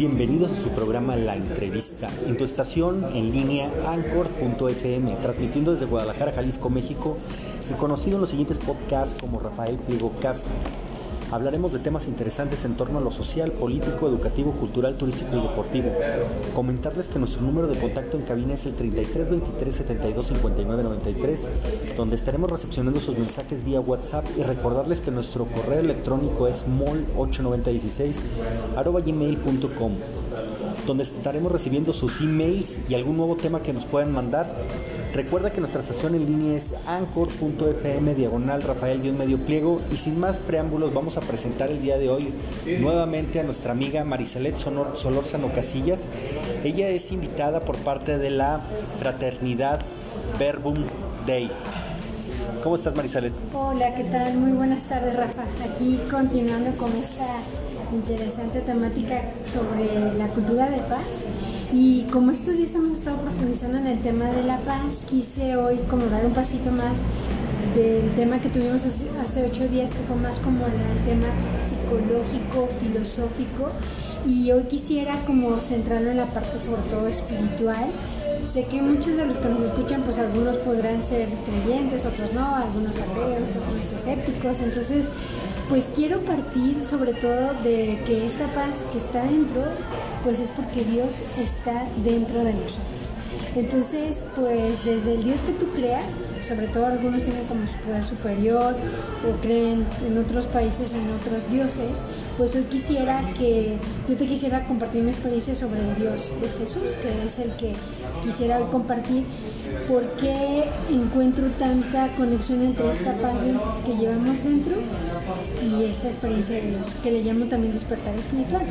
Bienvenidos a su programa La Entrevista, en tu estación en línea anchor.fm, transmitiendo desde Guadalajara, Jalisco, México, conocido en los siguientes podcasts como Rafael Pliego Castro. Hablaremos de temas interesantes en torno a lo social, político, educativo, cultural, turístico y deportivo. Comentarles que nuestro número de contacto en cabina es el 33 23 72 59 93, donde estaremos recepcionando sus mensajes vía WhatsApp y recordarles que nuestro correo electrónico es mol8916 gmail.com donde estaremos recibiendo sus emails y algún nuevo tema que nos puedan mandar Recuerda que nuestra estación en línea es anchor.fm diagonal Rafael medio pliego y sin más preámbulos vamos a presentar el día de hoy nuevamente a nuestra amiga Marisalet Sonor, Solórzano Casillas. Ella es invitada por parte de la fraternidad Verbum Day. ¿Cómo estás Marisalet? Hola, ¿qué tal? Muy buenas tardes Rafa. Aquí continuando con esta interesante temática sobre la cultura de paz y como estos días hemos estado profundizando en el tema de la paz, quise hoy como dar un pasito más del tema que tuvimos hace, ocho días, que fue más como el tema psicológico, filosófico, y hoy quisiera como centrarlo en la parte sobre todo espiritual. Sé que muchos de los que nos escuchan, pues algunos podrán ser creyentes, otros no, algunos ateos, otros escépticos, entonces pues quiero partir sobre todo de que esta paz que está dentro, pues es porque Dios está dentro de nosotros. Entonces, pues desde el Dios que tú creas, sobre todo algunos tienen como su poder superior o creen en otros países en otros dioses, pues hoy quisiera que yo te quisiera compartir mi experiencia sobre el Dios de Jesús, que es el que quisiera compartir por qué encuentro tanta conexión entre esta paz que llevamos dentro y esta experiencia de Dios, que le llamo también despertar espiritual.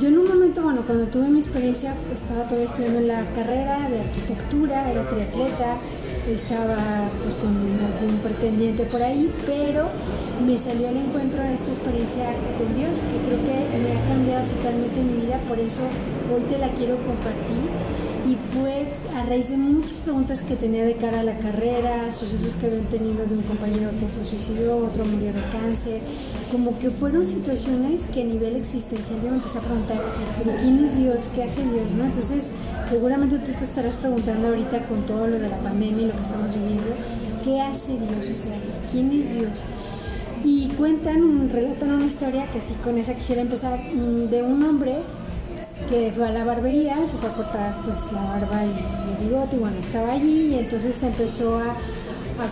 Yo en un momento, bueno, cuando tuve mi experiencia, estaba todavía estudiando la carrera de arquitectura, era triatleta, estaba pues, con algún pretendiente por ahí, pero me salió al encuentro de esta experiencia con Dios, que creo que me ha cambiado totalmente mi vida, por eso hoy te la quiero compartir y fue a raíz de muchas preguntas que tenía de cara a la carrera, sucesos que habían tenido de un compañero que se suicidó, otro murió de cáncer, como que fueron situaciones que a nivel existencial yo me empecé a preguntar, quién es Dios? ¿Qué hace Dios? Entonces, seguramente tú te estarás preguntando ahorita con todo lo de la pandemia y lo que estamos viviendo, ¿qué hace Dios? O sea, ¿quién es Dios? Y cuentan, relatan una historia que así con esa quisiera empezar, mm, de un hombre que fue a la barbería, se fue a cortar pues la barba y el bigote y bueno, estaba allí y entonces empezó a,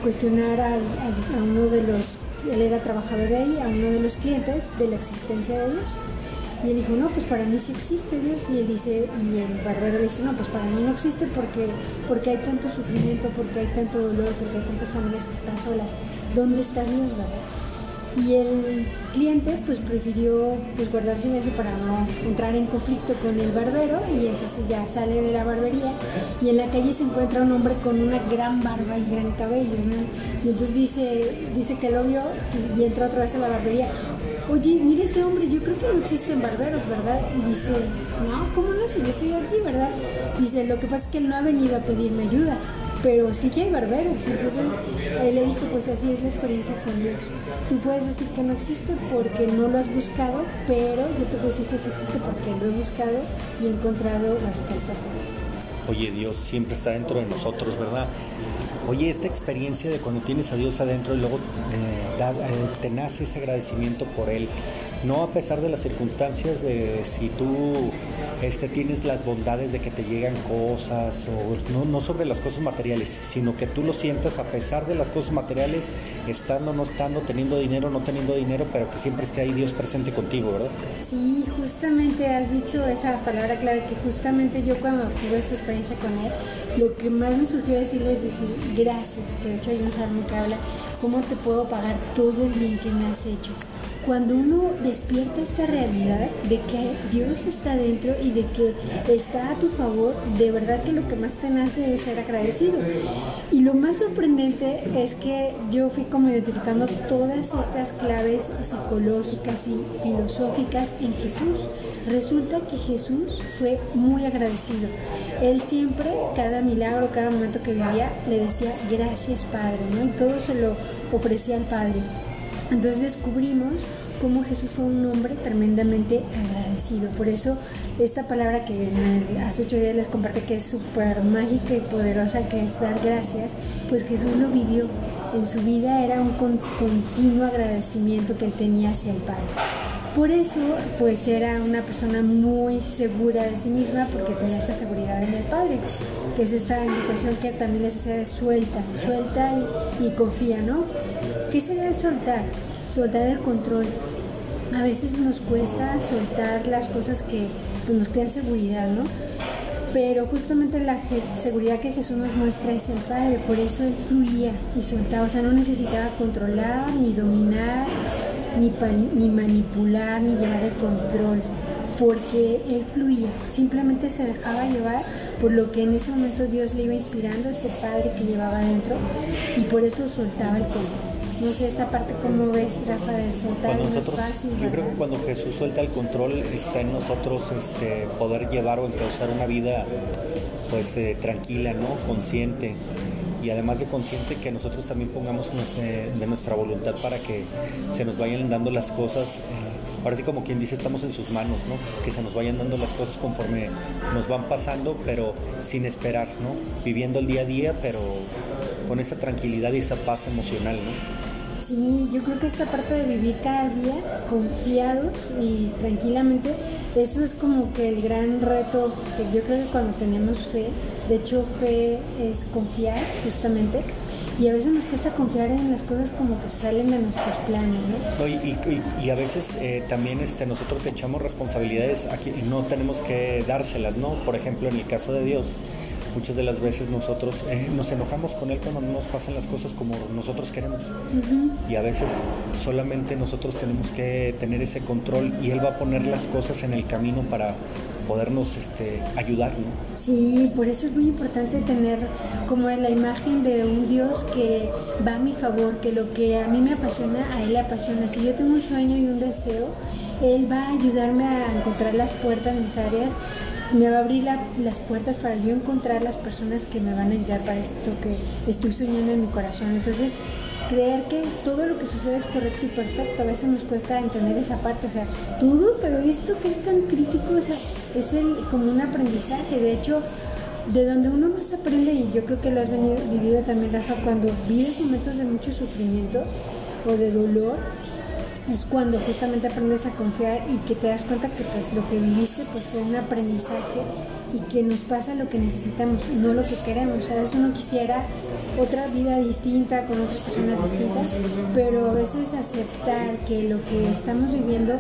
cuestionar a, uno de los, él era trabajador de ahí, a uno de los clientes de la existencia de Dios. Y él dijo, no, pues para mí sí existe Dios. Y él dice, y el barbero le dice, no, pues para mí no existe porque, porque hay tanto sufrimiento, porque hay tanto dolor, porque hay tantas familias que están solas. ¿Dónde está Dios? Y el cliente pues prefirió pues guardar silencio para no entrar en conflicto con el barbero. Y entonces ya sale de la barbería y en la calle se encuentra un hombre con una gran barba y gran cabello y entonces dice dice que lo vio y, entra otra vez a la barbería. Oye mire ese hombre yo creo que no existen barberos verdad y dice no cómo no si yo estoy aquí verdad dice lo que pasa es que él no ha venido a pedirme ayuda pero sí que hay barberos. Entonces él le dijo, pues así es la experiencia con Dios. Tú puedes decir que no existe porque no lo has buscado, pero yo te puedo decir que sí existe porque lo he buscado y he encontrado respuestas. Oye, Dios siempre está dentro de nosotros, ¿verdad? Oye, esta experiencia de cuando tienes a Dios adentro y luego eh, eh, te nace ese agradecimiento por Él, no a pesar de las circunstancias de si tú este, tienes las bondades de que te llegan cosas, o no, sobre las cosas materiales, sino que tú lo sientas a pesar de las cosas materiales, estando, no estando, teniendo dinero, no teniendo dinero, pero que siempre esté ahí Dios presente contigo, ¿verdad? Sí, justamente has dicho esa palabra clave, que justamente yo cuando tuve esta experiencia con Él, lo que más me surgió decirle es decir, gracias, que de hecho hay un salmo que habla, ¿cómo te puedo pagar todo el bien que me has hecho? Cuando uno despierta esta realidad de que Dios está dentro y de que está a tu favor, de verdad que lo que más te nace es ser agradecido. Y lo más sorprendente es que yo fui como identificando todas estas claves psicológicas y filosóficas en Jesús. Resulta que Jesús fue muy agradecido. Él siempre, cada milagro, cada momento que vivía, le decía gracias Padre. Y todo se lo ofrecía al Padre. Entonces descubrimos cómo Jesús fue un hombre tremendamente agradecido. Por eso esta palabra que hace ocho días les compartí que es súper mágica y poderosa, que es dar gracias, pues Jesús lo vivió. En su vida era un continuo agradecimiento que él tenía hacia el Padre. Por eso, pues era una persona muy segura de sí misma porque tenía esa seguridad en el Padre, que es esta invitación que también les hace suelta, suelta y, confía, ¿no? ¿Qué sería el soltar? Soltar el control. A veces nos cuesta soltar las cosas que pues, nos crean seguridad, ¿no? Pero justamente la seguridad que Jesús nos muestra es el Padre, por eso Él fluía y soltaba, o sea, no necesitaba controlar ni dominar ni, ni manipular, ni llevar el control, porque él fluía, simplemente se dejaba llevar por lo que en ese momento Dios le iba inspirando, ese padre que llevaba adentro, y por eso soltaba el control. No sé, esta parte, ¿cómo ves, Rafa, de soltar? Nosotros, yo creo que cuando Jesús suelta el control, está en nosotros este, poder llevar o encauzar una vida pues eh, tranquila, ¿no? Consciente y además de consciente que nosotros también pongamos de nuestra voluntad para que se nos vayan dando las cosas. Eh, ahora sí como quien dice estamos en sus manos, ¿no? Que se nos vayan dando las cosas conforme nos van pasando, pero sin esperar, ¿no? Viviendo el día a día, pero con esa tranquilidad y esa paz emocional, ¿no? Sí, yo creo que esta parte de vivir cada día confiados y tranquilamente, eso es como que el gran reto que yo creo que cuando tenemos fe, de hecho fe es confiar justamente, y a veces nos cuesta confiar en las cosas como que salen de nuestros planes, ¿no? y, a veces eh, también este, nosotros echamos responsabilidades aquí y no tenemos que dárselas, ¿no? Por ejemplo, en el caso de Dios, muchas de las veces nosotros eh, nos enojamos con él cuando no nos pasan las cosas como nosotros queremos. Y a veces solamente nosotros tenemos que tener ese control y él va a poner las cosas en el camino para podernos este, ayudar. ¿no? Sí, por eso es muy importante tener como la imagen de un Dios que va a mi favor, que lo que a mí me apasiona, a él le apasiona. Si yo tengo un sueño y un deseo, él va a ayudarme a encontrar las puertas necesarias me va a abrir las puertas para yo encontrar las personas que me van a ayudar para esto que estoy soñando en mi corazón. Entonces, creer que todo lo que sucede es correcto y perfecto, a veces nos cuesta entender esa parte, o sea, todo, pero esto que es tan crítico, es el, como un aprendizaje, de hecho, de donde uno más aprende, y yo creo que lo has venido, vivido también, Rafa, cuando vives momentos de mucho sufrimiento o de dolor, es cuando justamente aprendes a confiar y que te das cuenta que pues lo que viviste pues fue un aprendizaje y que nos pasa lo que necesitamos, no lo que queremos. A veces uno quisiera otra vida distinta con otras personas distintas, pero a veces aceptar que lo que estamos viviendo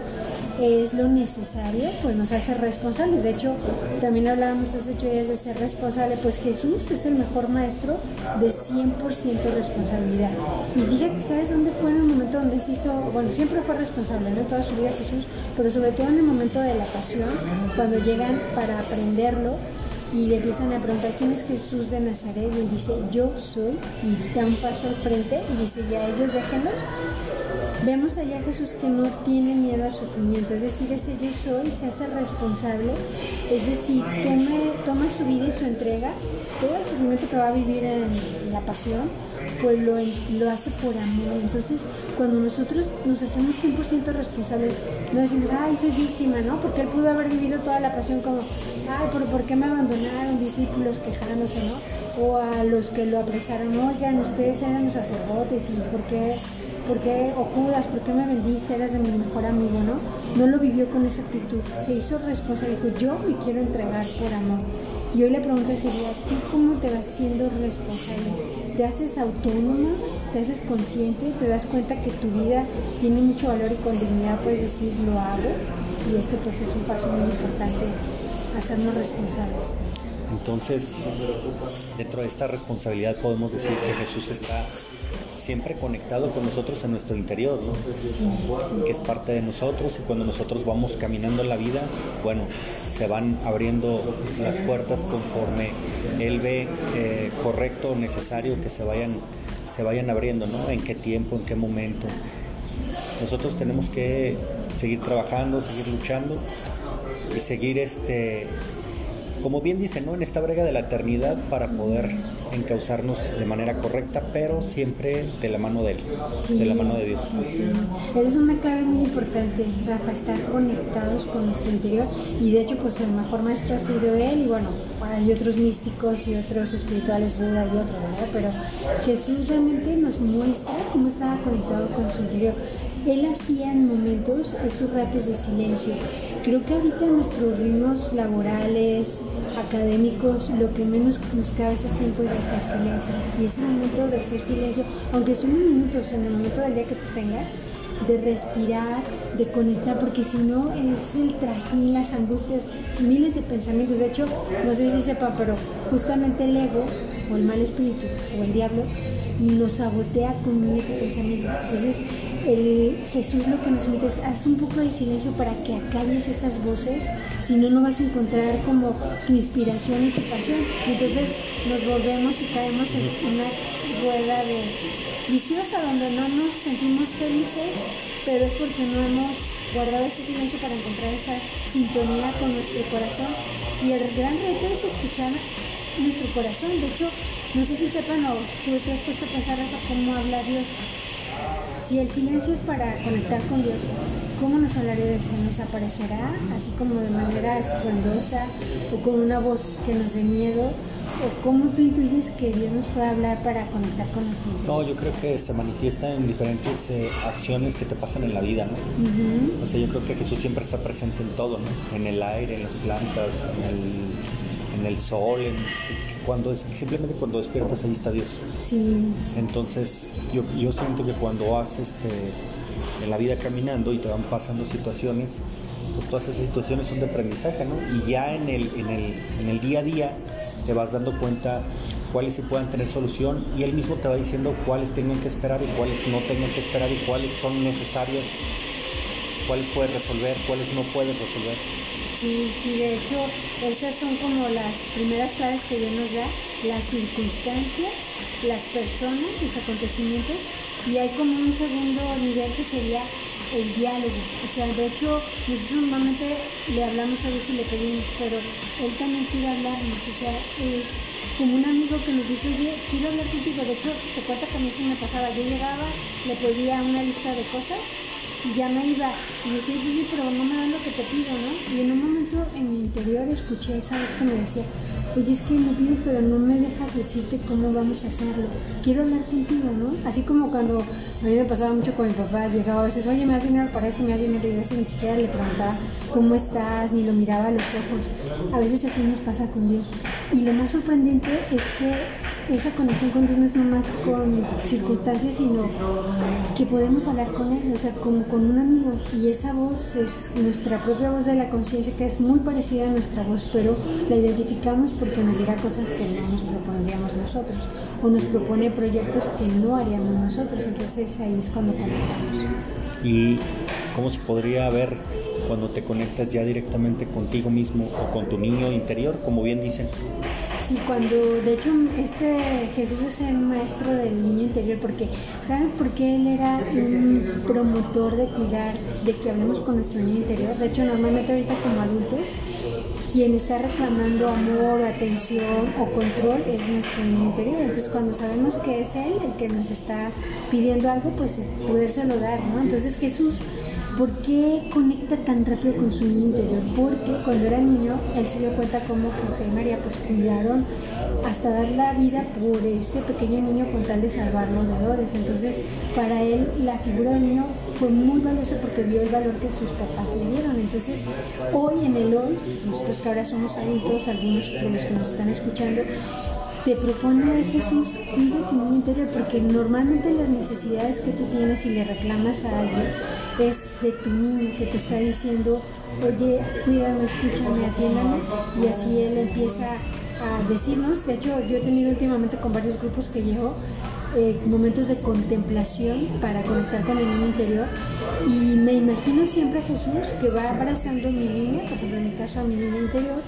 es lo necesario, pues nos hace responsables. De hecho, también hablábamos hace ocho días de ser responsable, pues Jesús es el mejor maestro de 100% responsabilidad. Y fíjate, ¿sabes dónde fue en el momento donde se hizo, bueno, siempre fue responsable, ¿no? Toda su vida Jesús, pero sobre todo en el momento de la pasión, cuando llegan para aprenderlo y le empiezan a preguntar quién es Jesús de Nazaret y él dice yo soy y da un paso al frente y dice ya ellos déjenlos Vemos allá a Jesús que no tiene miedo al sufrimiento, es decir, ese yo soy se hace responsable, es decir, toma, su vida y su entrega, todo el sufrimiento que va a vivir en la pasión, pues lo, lo hace por amor. Entonces, cuando nosotros nos hacemos 100% responsables, no decimos, ay, soy víctima, ¿no? Porque él pudo haber vivido toda la pasión como, ay, pero ¿por qué me abandonaron discípulos quejándose, ¿no? O a los que lo apresaron, oigan, ustedes eran los sacerdotes y ¿por qué? ¿por qué, o Judas, por qué me vendiste? Eras de mi mejor amigo, ¿no? No lo vivió con esa actitud, se hizo responsable, dijo, yo me quiero entregar por amor. Y hoy la pregunta sería, ¿tú cómo te vas siendo responsable? ¿Te haces autónoma? ¿Te haces consciente? ¿Te das cuenta que tu vida tiene mucho valor y con dignidad puedes decir, lo hago? Y esto pues es un paso muy importante, hacernos responsables. Entonces, dentro de esta responsabilidad podemos decir que Jesús está siempre conectado con nosotros en nuestro interior, ¿no? que es parte de nosotros y cuando nosotros vamos caminando la vida, bueno, se van abriendo las puertas conforme Él ve eh, correcto o necesario que se vayan, se vayan abriendo, ¿no? En qué tiempo, en qué momento. Nosotros tenemos que seguir trabajando, seguir luchando y seguir este, como bien dice, ¿no? En esta brega de la eternidad para poder encauzarnos de manera correcta, pero siempre de la mano de Él, de la mano de Dios. Sí. Esa es una clave muy importante, Rafa, estar conectados con nuestro interior. Y de hecho, pues el mejor maestro ha sido Él, y bueno, hay otros místicos y otros espirituales, Buda y otros, ¿verdad? Pero Jesús realmente nos muestra cómo estaba conectado con su interior. Él hacía en momentos esos ratos de silencio. Creo que ahorita en nuestros ritmos laborales, académicos, lo que menos nos cabe es tiempo es hacer silencio. Y ese momento de hacer silencio, aunque son minutos en el momento del día que tú tengas, de respirar, de conectar, porque si no es el trajín, las angustias, miles de pensamientos. De hecho, no sé si sepan, pero justamente el ego o el mal espíritu o el diablo nos sabotea con miles de pensamientos. Entonces, el Jesús lo que nos invita es haz un poco de silencio para que acalles esas voces, si no, no vas a encontrar como tu inspiración y tu pasión. Entonces nos volvemos y caemos en una rueda de viciosa donde no nos sentimos felices, pero es porque no hemos guardado ese silencio para encontrar esa sintonía con nuestro corazón. Y el gran reto es escuchar nuestro corazón. De hecho, no sé si sepan o tú te has puesto a pensar cómo habla Dios si el silencio es para conectar con Dios, ¿cómo nos hablará de Dios? ¿Nos aparecerá así como de manera estruendosa o con una voz que nos dé miedo? ¿O cómo tú intuyes que Dios nos puede hablar para conectar con nosotros? No, yo creo que se manifiesta en diferentes eh, acciones que te pasan en la vida, ¿no? O sea, yo creo que Jesús siempre está presente en todo, ¿no? En el aire, en las plantas, en el, en el sol, en cuando es simplemente cuando despiertas ahí está Dios. Sí. Entonces yo, yo siento que cuando vas este, en la vida caminando y te van pasando situaciones, pues todas esas situaciones son de aprendizaje, ¿no? Y ya en el, en el, en el día a día te vas dando cuenta cuáles se puedan tener solución y él mismo te va diciendo cuáles tengan que esperar y cuáles no tengan que esperar y cuáles son necesarias, cuáles puedes resolver, cuáles no puedes resolver. Sí, sí, de hecho, esas son como las primeras claves que Dios nos da, las circunstancias, las personas, los acontecimientos, y hay como un segundo nivel que sería el diálogo. O sea, de hecho, nosotros normalmente le hablamos a Dios y le pedimos, pero Él también quiere hablarnos. O sea, es como un amigo que nos dice, oye, quiero hablar contigo. De hecho, te cuenta que a mí se me pasaba. Yo llegaba, le pedía una lista de cosas y ya me iba. Y decía, oye, pero no me dan lo que te pido, ¿no? Y en un momento en mi interior escuché esa voz que me decía, oye, es que me pides, pero no me dejas decirte cómo vamos a hacerlo. Quiero hablar contigo, ¿no? Así como cuando a mí me pasaba mucho con mi papá, llegaba a veces, oye, me has dinero para esto, me has dinero, y a veces ni siquiera le preguntaba cómo estás, ni lo miraba a los ojos. A veces así nos pasa con Dios. Y lo más sorprendente es que esa conexión con Dios no es nomás con circunstancias, sino que podemos hablar con Él, o sea, como con un amigo. Y esa voz es nuestra propia voz de la conciencia, que es muy parecida a nuestra voz, pero la identificamos porque nos dirá cosas que no nos propondríamos nosotros, o nos propone proyectos que no haríamos nosotros. Entonces ahí es cuando conectamos. ¿Y cómo se podría ver cuando te conectas ya directamente contigo mismo o con tu niño interior, como bien dicen? Sí, cuando, de hecho, este Jesús es el maestro del niño interior, porque, ¿saben por qué él era un promotor de cuidar, de que hablemos con nuestro niño interior? De hecho, normalmente ahorita como adultos, quien está reclamando amor, atención o control es nuestro niño interior. Entonces, cuando sabemos que es él el que nos está pidiendo algo, pues es podérselo dar, ¿no? Entonces, Jesús ¿Por qué conecta tan rápido con su niño interior? Porque cuando era niño, él se dio cuenta cómo José y María pues cuidaron hasta dar la vida por ese pequeño niño con tal de salvarlo de dolores. Entonces, para él la figura del niño fue muy valiosa porque vio el valor que sus papás le dieron. Entonces, hoy en el hoy, nosotros que ahora somos adultos, algunos de los que nos están escuchando, te propone Jesús, cuida tu niño interior, porque normalmente las necesidades que tú tienes y le reclamas a alguien es de tu niño que te está diciendo, oye, cuídame, escúchame, atiéndame, y así él empieza a decirnos, de hecho yo he tenido últimamente con varios grupos que llevo eh, momentos de contemplación para conectar con el niño interior. Y me imagino siempre a Jesús que va abrazando a mi niña, por ejemplo en mi caso a mi niña interior,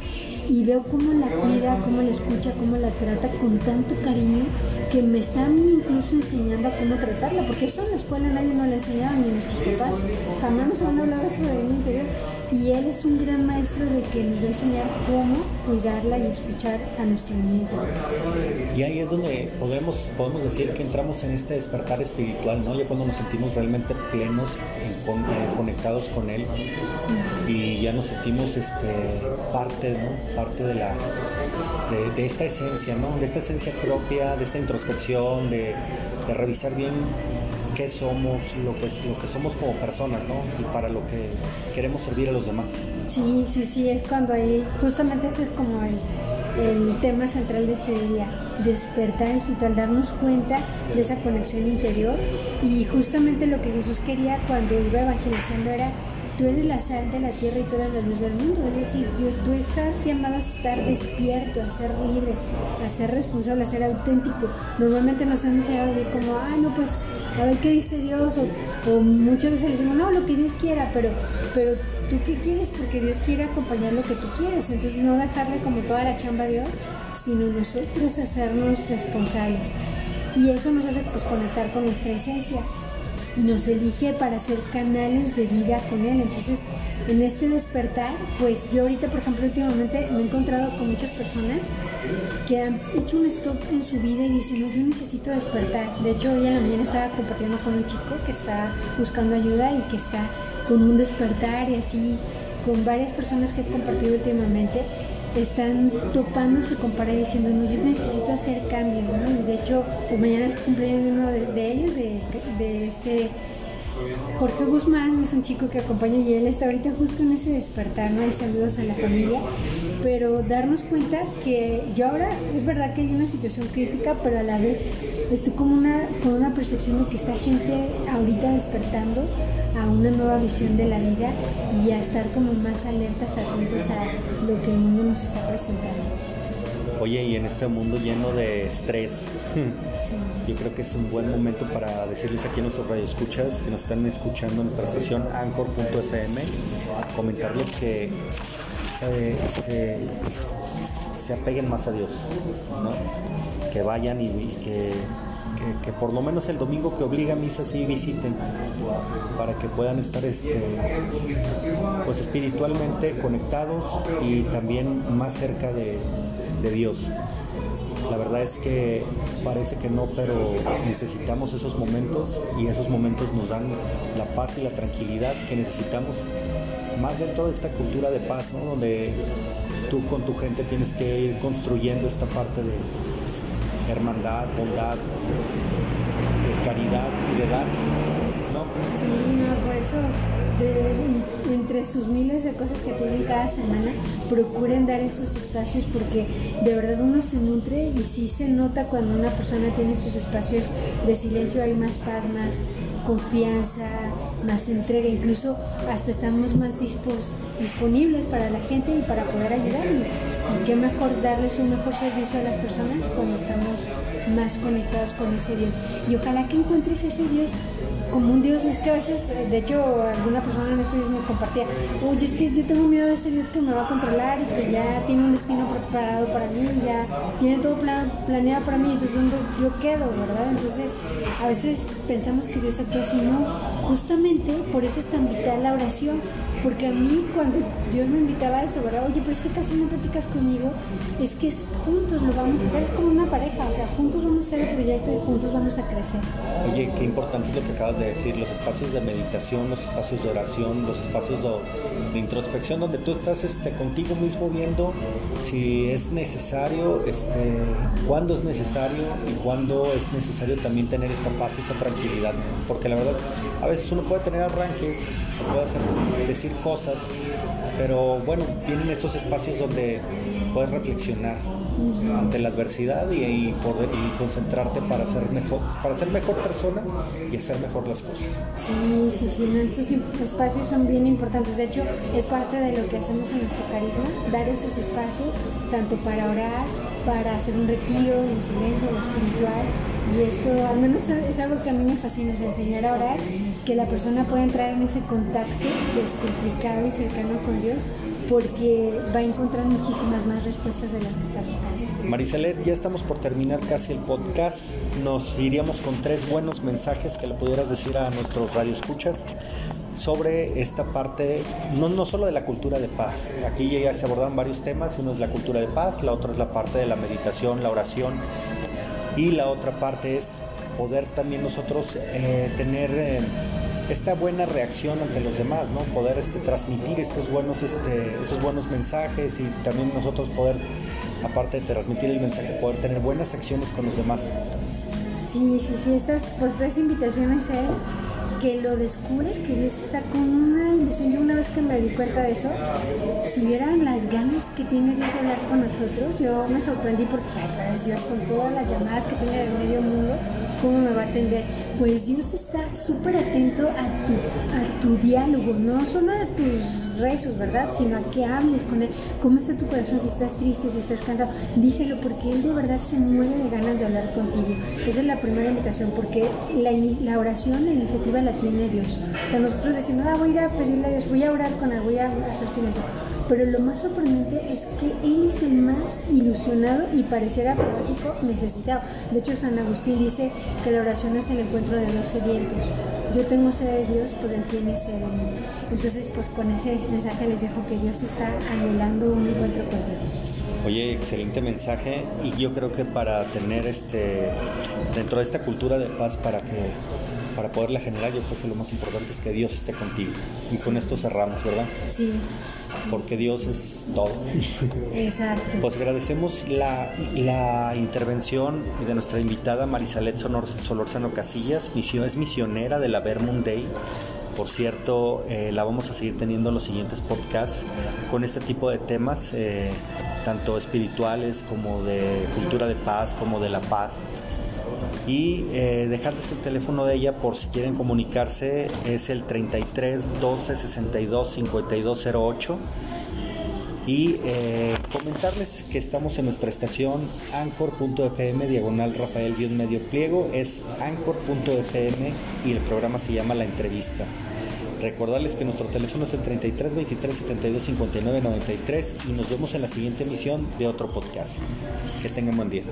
y veo cómo la cuida, cómo la escucha, cómo la trata con tanto cariño que me están incluso enseñando a cómo tratarla, porque eso en la escuela nadie nos lo enseñaba, ni nuestros papás, jamás nos han hablado esto de mi interior. Y él es un gran maestro de que nos va a enseñar cómo cuidarla y escuchar a nuestro niño. Y ahí es donde podemos, podemos decir que entramos en este despertar espiritual, ¿no? Ya cuando nos sentimos realmente plenos, eh, conectados con Él y ya nos sentimos este, parte, ¿no? Parte de la de, esta esencia, ¿no? De esta esencia propia, de esta introspección, de revisar bien qué somos, lo que, lo que somos como personas, ¿no? Y para lo que queremos servir a los demás. Sí, sí, sí, es cuando ahí, justamente este es como el, el tema central de este día, despertar espiritual, darnos cuenta de esa conexión interior y justamente lo que Jesús quería cuando iba evangelizando era tú eres la sal de la tierra y tú eres la luz del mundo. Es decir, tú, estás llamado a estar despierto, a ser libre, a ser responsable, a ser auténtico. Normalmente nos han enseñado como, ah, no, pues a ver qué dice Dios, o, muchas veces le decimos, no, lo que Dios quiera, pero, pero tú qué quieres, porque Dios quiere acompañar lo que tú quieres. Entonces, no dejarle como toda la chamba a Dios, sino nosotros hacernos responsables. Y eso nos hace pues, conectar con nuestra esencia nos elige para ser canales de vida con Él. Entonces, en este despertar, pues yo ahorita, por ejemplo, últimamente me he encontrado con muchas personas que han hecho un stop en su vida y dicen, yo necesito despertar. De hecho, hoy en la mañana estaba compartiendo con un chico que está buscando ayuda y que está con un despertar y así, con varias personas que he compartido últimamente están topándose con pared diciendo, no, yo necesito hacer cambios, ¿no? de hecho, pues mañana es cumpleaños de uno de, ellos, de, este Jorge Guzmán, es un chico que acompaña y él está ahorita justo en ese despertar, ¿no? Hay saludos a la familia, pero darnos cuenta que yo ahora, es verdad que hay una situación crítica, pero a la vez estoy con una, con una percepción de que esta gente ahorita despertando a una nueva visión de la vida y a estar como más alertas, atentos a lo que el mundo nos está presentando. Oye, y en este mundo lleno de estrés, yo creo que es un buen momento para decirles aquí a nuestros radioescuchas que nos están escuchando en nuestra estación anchor.fm, comentarles que se, se, apeguen más a Dios, que vayan y que que, por lo menos el domingo que obliga a misa sí visiten para que puedan estar este, pues espiritualmente conectados y también más cerca de, de Dios. La verdad es que parece que no, pero necesitamos esos momentos y esos momentos nos dan la paz y la tranquilidad que necesitamos. Más dentro de esta cultura de paz, ¿no? donde tú con tu gente tienes que ir construyendo esta parte de, hermandad, bondad, caridad y de dar. Sí, no, por eso entre sus miles de cosas que tienen cada semana, procuren dar esos espacios porque de verdad uno se nutre y sí se nota cuando una persona tiene sus espacios de silencio, hay más paz, más confianza, más entrega, incluso hasta estamos más disponibles para la gente y para poder ayudarles. Y qué mejor darles un mejor servicio a las personas cuando estamos más conectados con ese Dios. Y ojalá que encuentres ese Dios como un Dios, es que a veces, de hecho, alguna persona en este me compartía, oye, es que yo tengo miedo de ese Dios que me va a controlar y que ya tiene un destino preparado para mí, ya tiene todo planeado para mí, entonces yo quedo, ¿verdad? Entonces, a veces pensamos que Dios actúa así, no, justamente por eso es tan vital la oración, porque a mí cuando Dios me invitaba a eso, ¿verdad? Oye, pero es que casi no platicas conmigo, es que juntos lo vamos a hacer, es como una pareja, o sea, juntos vamos a hacer el proyecto y juntos vamos a crecer. Oye, qué importante es lo que acabas de decir, los espacios de meditación, los espacios de oración, los espacios de, introspección, donde tú estás este, contigo mismo viendo si es necesario, este, cuándo es necesario y cuándo es necesario también tener esta paz esta tranquilidad, porque la verdad, a veces uno puede tener arranques, puede hacer, decir cosas, pero bueno, vienen estos espacios donde puedes reflexionar ante la adversidad y, poder, concentrarte para ser mejor, para ser mejor persona y hacer mejor las cosas. Sí, sí, sí, estos espacios son bien importantes. De hecho, es parte de lo que hacemos en nuestro carisma, dar esos espacios tanto para orar, para hacer un retiro en silencio o espiritual. Y esto al menos es algo que a mí me fascina, es enseñar a orar, que la persona pueda entrar en ese contacto descomplicado y cercano con Dios porque va a encontrar muchísimas más respuestas de las que está buscando. Maricelet, ya estamos por terminar casi el podcast. Nos iríamos con tres buenos mensajes que le pudieras decir a nuestros radioescuchas sobre esta parte, no, no solo de la cultura de paz. Aquí ya se abordan varios temas, uno es la cultura de paz, la otra es la parte de la meditación, la oración, y la otra parte es poder también nosotros eh, tener eh, esta buena reacción ante los demás, ¿no? Poder este, transmitir estos buenos, este, estos buenos mensajes y también nosotros poder, aparte de transmitir el mensaje, poder tener buenas acciones con los demás. Sí, sí, sí, estas pues tres invitaciones es que lo descubres, que Dios está con una ilusión. Yo una vez que me di cuenta de eso, si vieran las ganas que tiene Dios de hablar con nosotros, yo me sorprendí porque, ay, pues Dios con todas las llamadas que tiene del medio mundo, ¿cómo me va a atender? Pues Dios está súper atento a tu, a tu diálogo, no solo a tus rezos, ¿verdad? Sino a que hables con Él. ¿Cómo está tu corazón? Si estás triste, si estás cansado, díselo porque Él de verdad se muere de ganas de hablar contigo. Esa es la primera invitación, porque la, la oración, la iniciativa la tiene Dios. O sea, nosotros decimos, ah, voy a ir a pedirle a Dios, voy a orar con Él, voy a hacer silencio pero lo más sorprendente es que él es el más ilusionado y pareciera paradójico necesitado. De hecho, San Agustín dice que la oración es el encuentro de los sedientos. Yo tengo sed de Dios, pero Él tiene sed de mí. Entonces, pues con ese mensaje les dejo que Dios está anhelando un encuentro contigo. Oye, excelente mensaje y yo creo que para tener este dentro de esta cultura de paz para que para poderla generar, yo creo que lo más importante es que Dios esté contigo. Y con esto cerramos, ¿verdad? Sí. Porque Dios es todo. Exacto. Pues agradecemos la, la intervención de nuestra invitada Marisalet Solorzano Casillas, es misionera de la Vermont Day. Por cierto, eh, la vamos a seguir teniendo en los siguientes podcasts con este tipo de temas, eh, tanto espirituales como de cultura de paz, como de la paz y eh, dejarles el teléfono de ella por si quieren comunicarse es el 33 12 62 52 08 y eh, comentarles que estamos en nuestra estación anchor.fm diagonal Rafael medio pliego es anchor.fm y el programa se llama La Entrevista. Recordarles que nuestro teléfono es el 33 23 72 59 93 y nos vemos en la siguiente emisión de otro podcast. Que tengan buen día.